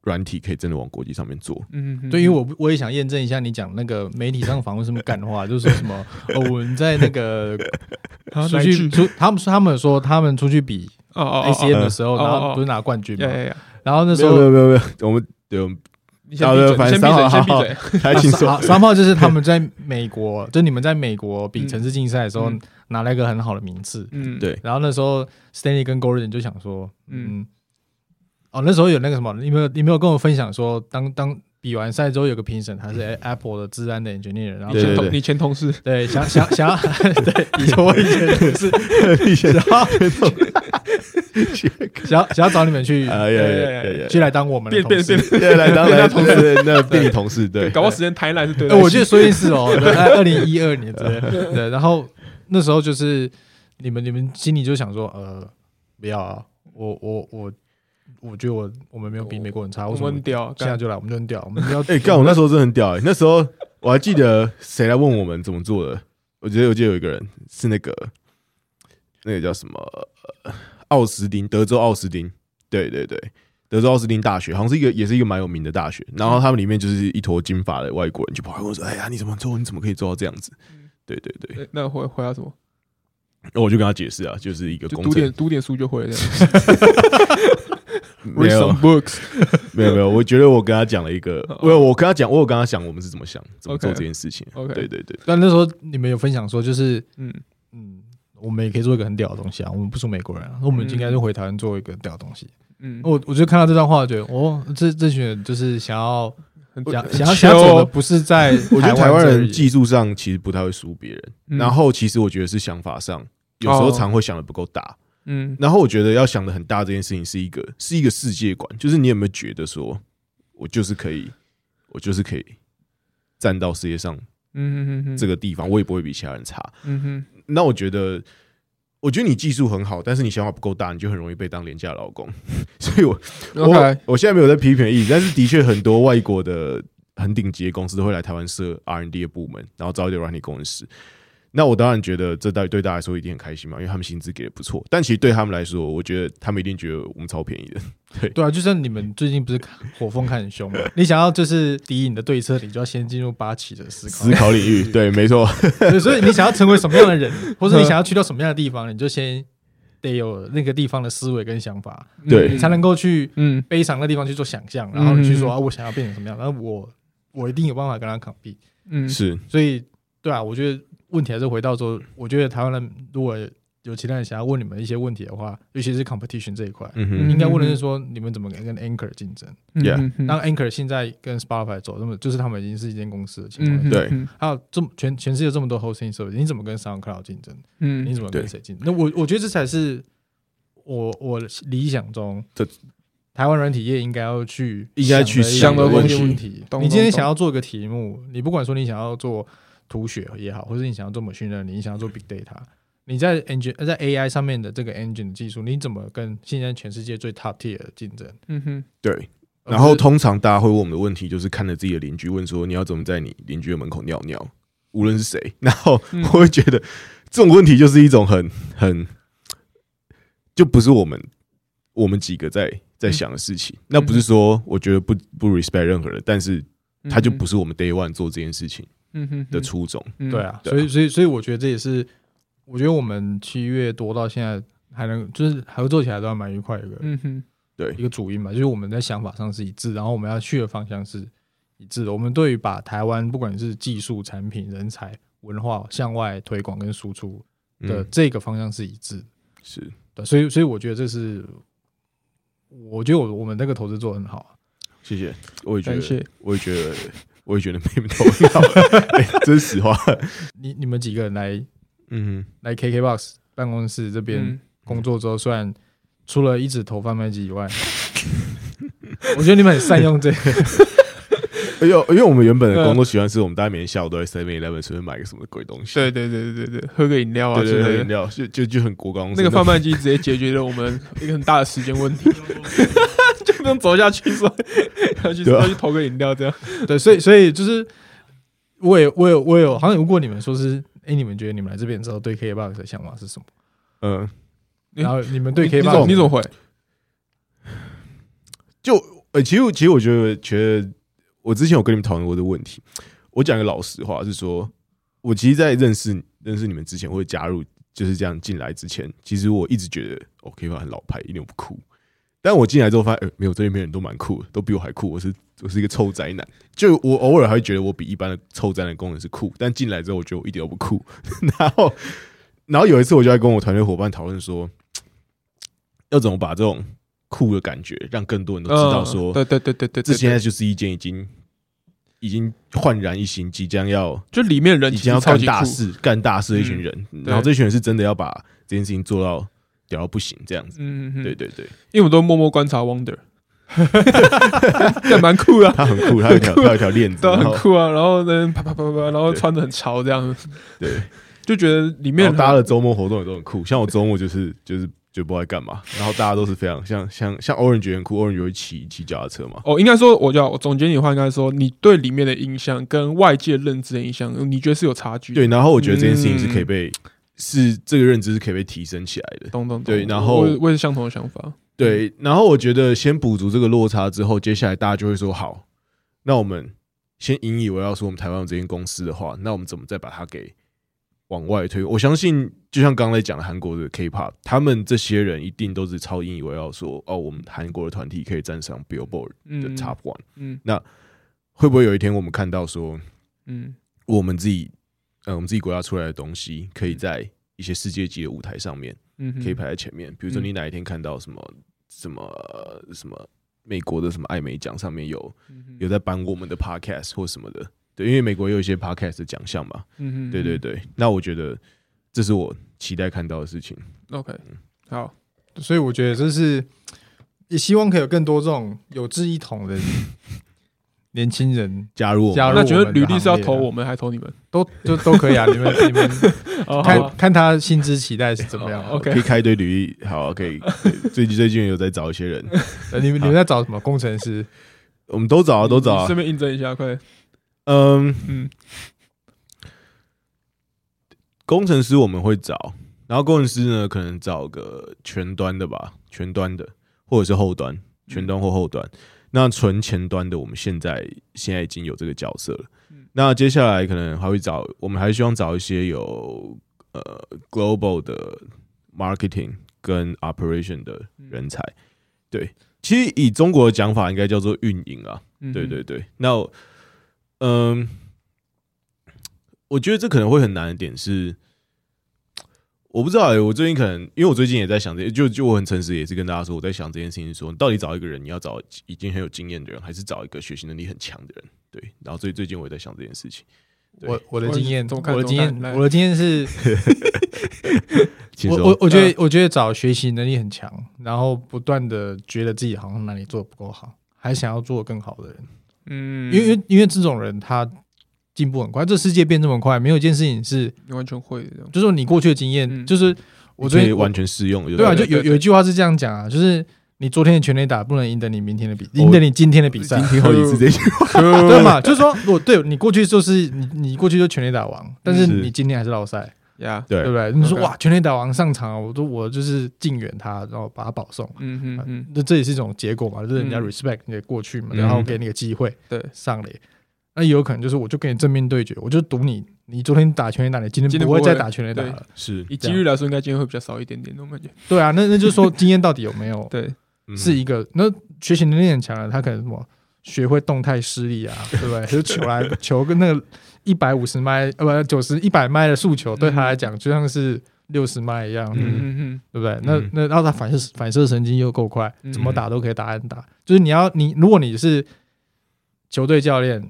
软体可以真的往国际上面做，嗯，对，因为我我也想验证一下你讲那个媒体上访问什么干话，就是说什么哦，我们在那个 出去出，他们说他们说他们出去比 ACM 的时候，然后不是拿冠军嘛，然后那时候没有没有没有，我们对，我们先闭嘴，先闭嘴，先闭嘴，还请说，三号就是他们在美国，就你们在美国比城市竞赛的时候拿了一个很好的名次，嗯，对，然后那时候 Stanley 跟 Gordon 就想说，嗯。哦，那时候有那个什么，你没有你没有跟我分享说，当当比完赛之后，有个评审，他是 Apple 的治安的 engineer，然后前同你前同事，对，想想想要，对，以前我以前同事，以前然后想要想要找你们去，去来当我们的同事，对，来当来同事，那变你同事，对，搞不好时间台南是对，我记得说一次哦，在二零一二年对，对，然后那时候就是你们你们心里就想说，呃，不要啊，我我我。我觉得我我们没有比美国人差，我们很屌，现在就来，我们就很屌，我们要 哎，干我那时候真的很屌哎，那时候我还记得谁来问我们怎么做的，我觉得我记得有一个人是那个那个叫什么奥斯汀，德州奥斯汀，对对对，德州奥斯汀大学好像是一个也是一个蛮有名的大学，然后他们里面就是一坨金发的外国人就跑来问我说：“哎呀，你怎么做？你怎么可以做到这样子？”对对对，那回回答什么？那我就跟他解释啊，就是一个读点读点书就会这样。没有 books，没有没有，我觉得我跟他讲了一个，我我跟他讲，我有跟他讲我们是怎么想，怎么做这件事情。OK，对对对。但那时候你们有分享说，就是嗯嗯，我们也可以做一个很屌的东西啊。我们不是美国人啊，那我们应该就回台湾做一个屌的东西。嗯，我我就看到这段话，觉得哦，这这群人就是想要想想要想要走的，不是在 我觉得台湾人技术上其实不太会输别人，然后其实我觉得是想法上有时候常会想的不够大。嗯，然后我觉得要想的很大这件事情是一个是一个世界观，就是你有没有觉得说，我就是可以，我就是可以站到世界上，嗯哼，这个地方我也不会比其他人差，嗯哼。那我觉得，我觉得你技术很好，但是你想法不够大，你就很容易被当廉价劳工。所以我我我现在没有在批评的意思，但是的确很多外国的很顶级的公司都会来台湾设 R N D 的部门，然后招一堆软体工程师。那我当然觉得这对对大家来说一定很开心嘛，因为他们薪资给的不错。但其实对他们来说，我觉得他们一定觉得我们超便宜的。对对啊，就像你们最近不是火风 看很凶嘛？你想要就是敌你的对策，你就要先进入八旗的思考思考领域。对，没错。所以你想要成为什么样的人，或者你想要去到什么样的地方，你就先得有那个地方的思维跟想法，对你才能够去嗯悲伤的地方去做想象，然后你去说啊，我想要变成什么样，然后我我一定有办法跟他 compete。嗯，是。所以对啊，我觉得。问题还是回到说，我觉得台湾人如果有其他人想要问你们一些问题的话，尤其是 competition 这一块，嗯、应该问的是说，你们怎么跟 Anchor 竞争？Yeah，当 Anchor 现在跟 Spotify 走，那么就是他们已经是一间公司的情况。嗯、对，还有这么全全世界这么多 hosting service，你怎么跟 SoundCloud 竞争？嗯，你怎么跟谁竞争？那我我觉得这才是我我理想中的台湾软体业应该要去应该去想的问题。你今天想要做一个题目，你不管说你想要做。图血也好，或是你想要做 machine learning，你想要做 big data，你在 engine 在 AI 上面的这个 engine 的技术，你怎么跟现在全世界最 top tier 的竞争？嗯哼，对。然后通常大家会问我们的问题，就是看着自己的邻居问说：“你要怎么在你邻居的门口尿尿？”无论是谁，然后我会觉得这种问题就是一种很很，就不是我们我们几个在在想的事情。那不是说我觉得不不 respect 任何人，但是他就不是我们 day one 做这件事情。嗯哼的初衷，对啊，所以所以所以我觉得这也是，我觉得我们七月多到现在还能就是合作起来都还蛮愉快的，嗯哼，对，一个主因嘛，就是我们在想法上是一致，然后我们要去的方向是一致的。我们对于把台湾不管是技术、产品、人才、文化向外推广跟输出的这个方向是一致，是。对，所以所以我觉得这是，我觉得我我们那个投资做得很好，谢谢，我也觉得，我也觉得。我也觉得没什么重要，欸，真实话。你你们几个人来，嗯，来 KKBOX 办公室这边工作之后，虽然除了一直投贩卖机以外，我觉得你们很善用这个。因为因为我们原本的工作习惯是我们大家每天下午都在 Seven Eleven 随便买个什么鬼东西，对对对对对，喝个饮料啊，对对，喝饮料就就就很国光。那个贩卖机直接解决了我们一个很大的时间问题，就不用走下去说 要去要去投个饮料这样。对，所以所以就是我也我有我有好像如果你们说是，哎，你们觉得你们来这边之后对 KKBOX 的想法是什么？嗯，然后你们对 KKBOX 你怎么会？就呃，其实其实我觉得觉得。我之前有跟你们讨论过这个问题，我讲个老实话是说，我其实，在认识认识你们之前，或者加入就是这样进来之前，其实我一直觉得 OK 吧，很老派，一点都不酷。但我进来之后发现，呃，没有这边人都蛮酷的，都比我还酷。我是我是一个臭宅男，就我偶尔还会觉得我比一般的臭宅男工人是酷，但进来之后，我觉得我一点都不酷。然后，然后有一次，我就在跟我团队伙伴讨论说，要怎么把这种。酷的感觉，让更多人都知道说，对对对对对，这现在就是一件已经已经焕然一新，即将要就里面人已经要干大事、干大事的一群人，然后这群人是真的要把这件事情做到屌到不行这样子。嗯，对对对，因为我都默默观察 Wonder，也蛮酷的，他很酷，他有条他有条链子，很酷啊。然后呢，啪啪啪啪，然后穿的很潮这样子，对，就觉得里面大家的周末活动也都很酷，像我周末就是就是。就不知道干嘛，然后大家都是非常像像像 Orange 很酷，Orange 会骑骑脚踏车嘛？哦，应该说，我叫我总结你的话，应该说你对里面的印象跟外界认知的印象，你觉得是有差距？对，然后我觉得这件事情是可以被，嗯、是这个认知是可以被提升起来的。懂懂懂。对，然后我，是相同的想法。对，然后我觉得先补足这个落差之后，接下来大家就会说好，那我们先引以为傲说我们台湾有这间公司的话，那我们怎么再把它给？往外推，我相信就像刚才讲的韩国的 K-pop，他们这些人一定都是超引以为傲，说哦，我们韩国的团体可以站上 Billboard 的 Top One。嗯，那会不会有一天我们看到说，嗯，我们自己，呃，我们自己国家出来的东西，可以在一些世界级的舞台上面，嗯，可以排在前面。比如说你哪一天看到什么什么什么美国的什么艾美奖上面有有在颁我们的 Podcast 或什么的。对，因为美国有一些 podcast 的奖项嘛，嗯哼，对对对，那我觉得这是我期待看到的事情。OK，好，所以我觉得这是也希望可以有更多这种有志一同的年轻人加入。加入，那觉得履历是要投我们，还投你们？都就都可以啊，你们 你们看看他薪资期待是怎么样？OK，可以开一堆履历，好，可以。最近最近有在找一些人，你们你们在找什么工程师？我们都找啊，都找啊，顺便印证一下，快。嗯嗯，工程师我们会找，然后工程师呢，可能找个全端的吧，全端的或者是后端，全端或后端。那纯前端的，我们现在现在已经有这个角色了。那接下来可能还会找，我们还是希望找一些有呃 global 的 marketing 跟 operation 的人才。对，其实以中国的讲法，应该叫做运营啊。对对对，那。嗯，我觉得这可能会很难的点是，我不知道哎、欸，我最近可能因为我最近也在想这，就就我很诚实，也是跟大家说，我在想这件事情，说你到底找一个人，你要找已经很有经验的人，还是找一个学习能力很强的人？对，然后所以最近我也在想这件事情。我我的经验，我的经验，我的经验是，我我我觉得我觉得找学习能力很强，然后不断的觉得自己好像哪里做的不够好，还想要做更好的人。嗯，因为因为这种人他进步很快，这世界变这么快，没有一件事情是完全会的。就是说你过去的经验，嗯、就是我觉得完全适用。对啊，就有有一句话是这样讲啊，就是你昨天的全垒打不能赢得你明天的比，赢得你今天的比赛。今天好几次这句话，对嘛？就是说，我对你过去就是你你过去就全垒打王，但是你今天还是老赛。呀，对不对？你说哇，全垒打王上场，我都我就是敬远他，然后把他保送。嗯嗯嗯，那这也是一种结果嘛，就是人家 respect 你的过去嘛，然后给你个机会，对，上垒。那也有可能就是我就跟你正面对决，我就赌你，你昨天打全垒打，你今天不会再打全垒打了。是以几率来说，应该今天会比较少一点点，那种感觉。对啊，那那就是说经验到底有没有？对，是一个那学习能力很强的，他可能什么学会动态视力啊，对不对？就球来球跟那个。一百五十迈呃不九十一百迈的速球对他来讲就像是六十迈一样，嗯嗯嗯，对不对？那那然后他反射反射神经又够快，怎么打都可以打安打。就是你要你如果你是球队教练，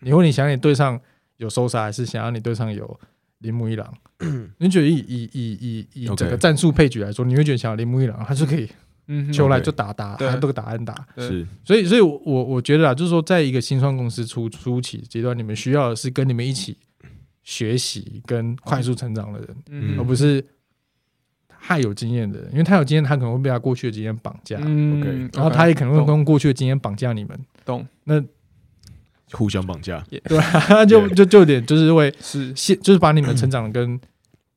你或你想你队上有搜杀，还是想要你队上有铃木一郎？你觉得以以以以以整个战术配局来说，你会觉得想要铃木一郎，他是可以嗯，球来就打打，对还都打按打。是，所以，所以我我觉得啊，就是说，在一个新创公司初初期阶段，你们需要的是跟你们一起学习跟快速成长的人，嗯而不是太有经验的人，因为太有经验，他可能会被他过去的经验绑架，嗯 OK 然后他也可能会用过去的经验绑架你们。懂？那互相绑架。对啊，就就就有点就是会是现，就是把你们 成长跟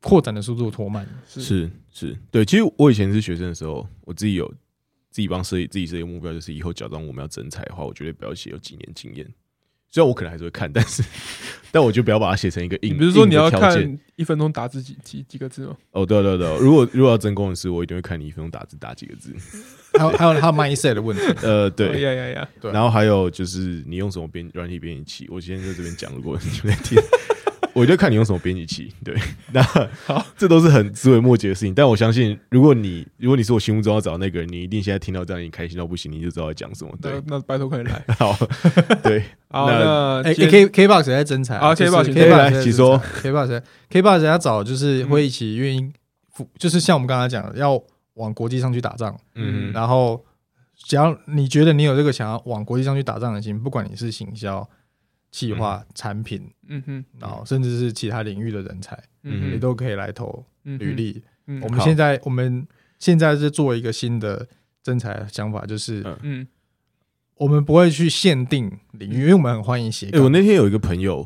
扩展的速度拖慢。是是，对。其实我以前是学生的时候，我自己有自己帮设计自己设计目标，就是以后假装我们要整财的话，我绝对不要写有几年经验。虽然我可能还是会看，但是 但我就不要把它写成一个硬。比如说你要看一分钟打字几几几个字吗？哦，对对对，如果如果要真工程师，我一定会看你一分钟打字打几个字。还有还有还有 mindset 的问题。呃，哦对。呀呀呀！对然后还有就是你用什么编软体编辑器？我今天在这边讲，如果你们在听，我就看你用什么编辑器。对，那好，这都是很枝微末节的事情。但我相信，如果你如果你是我心目中要找的那个人，你一定现在听到这样，你开心到不行，你就知道在讲什么。对那，那拜托快点来。好，对，好，那，K K box 也在征才啊 K 对 box 来请说 K box K box 人家找就是会一起愿意付，就是像我们刚才讲的，要往国际上去打仗，嗯然后只要你觉得你有这个想要往国际上去打仗的心，不管你是行销、企划、产品，嗯哼，然后甚至是其他领域的人才，嗯也都可以来投嗯履历。嗯。我们现在我们现在是做一个新的征才想法，就是嗯。嗯我们不会去限定领域，因为我们很欢迎斜哎、我。那天有一个朋友，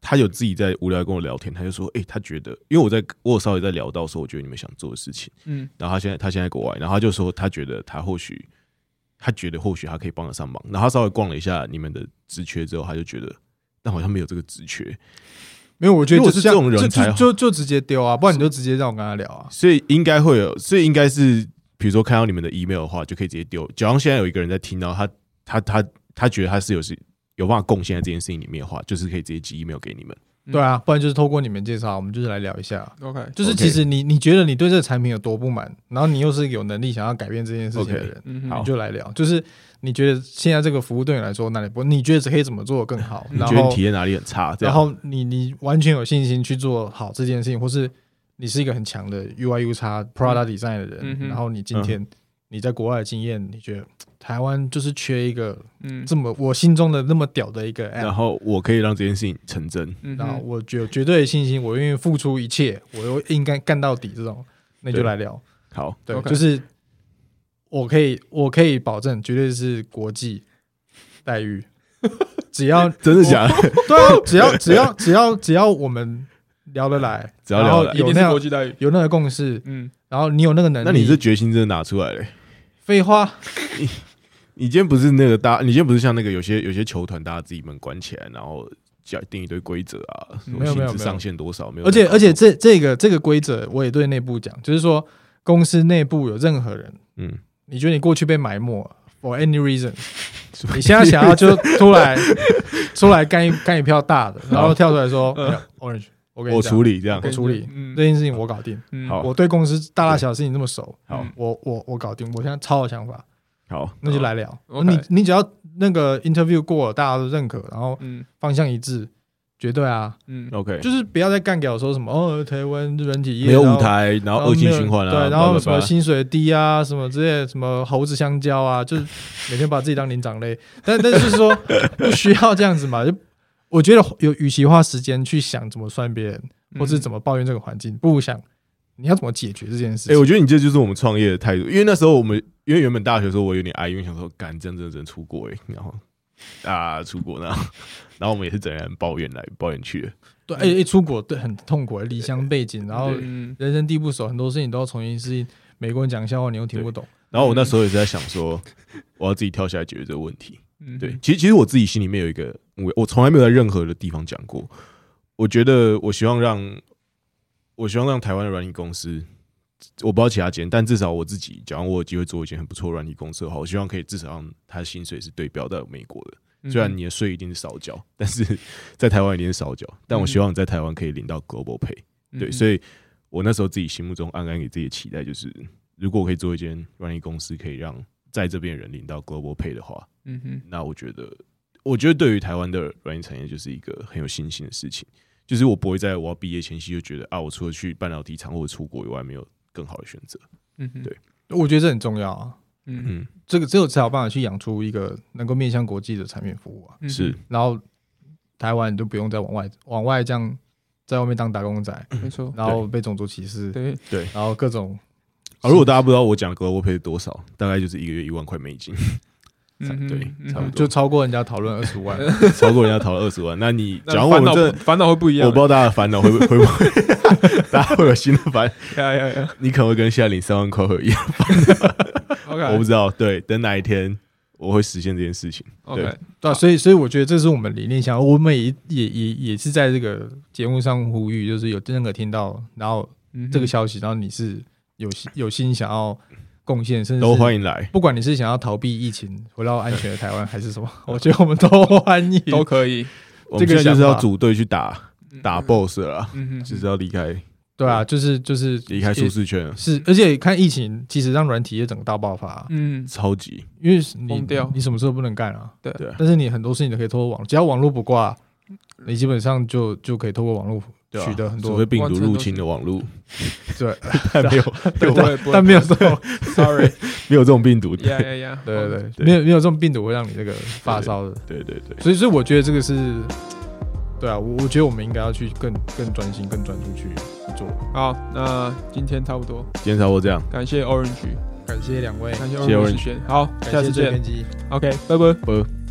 他有自己在无聊跟我聊天，他就说：“哎、他觉得，因为我在我有稍微在聊到说，我觉得你们想做的事情。嗯。然后他现在他现在在国外，然后他就说，他觉得他或许他觉得或许他可以帮得上忙。然后他稍微逛了一下你们的职缺之后，他就觉得，但好像没有这个职缺，没有，我觉得如果就是这种人才就就就就直接丢啊，不然你就直接让我跟他聊啊。所以应该会有，所以应该是比如说看到你们的 email 的话，就可以直接丢。假如现在有一个人在听到他他他他觉得他是有是有办法贡献在这件事情里面的话，就是可以直接寄 email 给你们。嗯对啊，不然就是透过你们介绍，我们就是来聊一下。，OK，就是其实你你觉得你对这个产品有多不满，然后你又是有能力想要改变这件事情的人，你就来聊。就是你觉得现在这个服务对你来说哪里不？你觉得可以怎么做更好？你觉得你体验哪里很差？然后你你完全有信心去做好这件事情，或是你是一个很强的 UI UX product design 的人，嗯然后你今天你在国外的经验，你觉得 台湾就是缺一个嗯。这么我心中的那么屌的一个 app，然后我可以让这件事情成真。嗯然后我有绝对的信心，我愿意付出一切，我又应该干到底，这种那你就对来聊。好，对就是我可以我可以保证，绝对是国际待遇，只要 真的假的？对啊，只要只要只要只要我们聊得来，只要聊有那样国际待遇。有那个共识，嗯，然后你有那个能力，那你这决心真的拿出来了、废话，你 你今天不是那个大，你今天不是像那个有些有些球团，大家自己门关起来，然后讲定一堆规则啊，什么没有没有上限多少，没有而且而且这这个这个规则我也对内部讲，就是说公司内部有任何人，嗯，你觉得你过去被埋没，for any reason，你现在想要就出来 出来干一干一票大的，然后跳出来说嗯。Orange，我我处理这样我处理。嗯。这件事情我搞定，嗯。好。我对公司大大小小事情那么熟，好。我我我搞定，我现在超有想法，好，那就来聊。你你只要那个 interview 过了，大家都认可，然后嗯。方向一致，绝对啊，嗯。OK，就是不要再干掉说什么哦，台湾日本体业没有舞台，然然后恶性循环啊，对，然后什么薪水低啊，什么之类，什么猴子香蕉啊，就是每天把自己当灵长类。但但是说 不需要这样子嘛，就我觉得有，与其花时间去想怎么算别人，或是怎么抱怨这个环境，不如想你要怎么解决这件事哎、情。我觉得你这就是我们创业的态度，因为那时候我们，因为原本大学的时候我有点哀，因为想说，干，真的真的出国哎、然后啊出国呢，然后我们也是整人抱怨来抱怨去的，对，哎、一出国对很痛苦，离乡背景，然后嗯人生地不熟，很多事情都要重新适应。美国人讲笑话你又听不懂，然后我那时候也是在想说，我要自己跳下来解决这个问题。嗯对，其实其实我自己心里面有一个目标，我从来没有在任何的地方讲过。我觉得我希望让，我希望让台湾的软体公司，我不知道其他间，但至少我自己，假如我有机会做一间很不错的软体公司的话，我希望可以至少让他的薪水是对标到美国的。嗯虽然你的税一定是少缴，但是 在台湾一定是少缴。但我希望在台湾可以领到 Global Pay。对，嗯所以我那时候自己心目中暗暗给自己的期待就是，如果我可以做一间软体公司，可以让在这边的人领到 Global Pay 的话，嗯哼那我觉得，我觉得对于台湾的软件产业就是一个很有信心的事情。就是我不会在我要毕业前夕就觉得啊，我除了去半导体厂或者出国以外，没有更好的选择。嗯哼对我觉得这很重要啊。嗯嗯，这个只有才有办法去养出一个能够面向国际的产品服务啊。嗯是，然后台湾你就不用再往外往外这样在外面当打工仔，没错，然后被种族歧视，对，然后各种啊，如果大家不知道我讲 Global Pay 多少，大概就是一个月一万块美金，嗯对嗯差不多。就超过人家讨论二十万。超过人家讨论二十万。那你那假如我们这，烦恼会不一样，我不知道大家的烦恼会不会会不会，大家会有新的烦，呀呀呀。你可能会跟现在领三万块会一样，，OK，我不知道。对，等哪一天我会实现这件事情。OK，对。啊，所以所以我觉得这是我们理念想，我们也也也也是在这个节目上呼吁，就是有任何听到，然后这个消息，然后你是有心有心想要贡献，甚至都欢迎。来。不管你是想要逃避疫情，回到安全的台湾，还是什么，我觉得我们都欢迎。都可以，我们这个现在就是要组队去打打嗯。BOSS 了啦，嗯哼，就是要离开。对啊，就是就是离开舒适圈，是，而且看疫情，其实让软体业整个大爆发、嗯，超级。因为你掉。你什么事都不能干啊。对。对。啊但是你很多事情都可以透过网，只要网络不挂，你基本上就就可以透过网络对啊取得很多除非病毒入侵的网络，对，但没有对不会不会但没有这种，，Sorry，没有这种病毒。呀呀呀，对对对，对。没有没有这种病毒会让你那个发烧的，对对对，所以所以我觉得这个是，对啊，我我觉得我们应该要去更更专心、更专注去去做。好，那今天差不多，今天差不多这样，感谢 Orange，感谢两位，感谢谢谢 Orange 好，下次见。，OK，拜拜。不。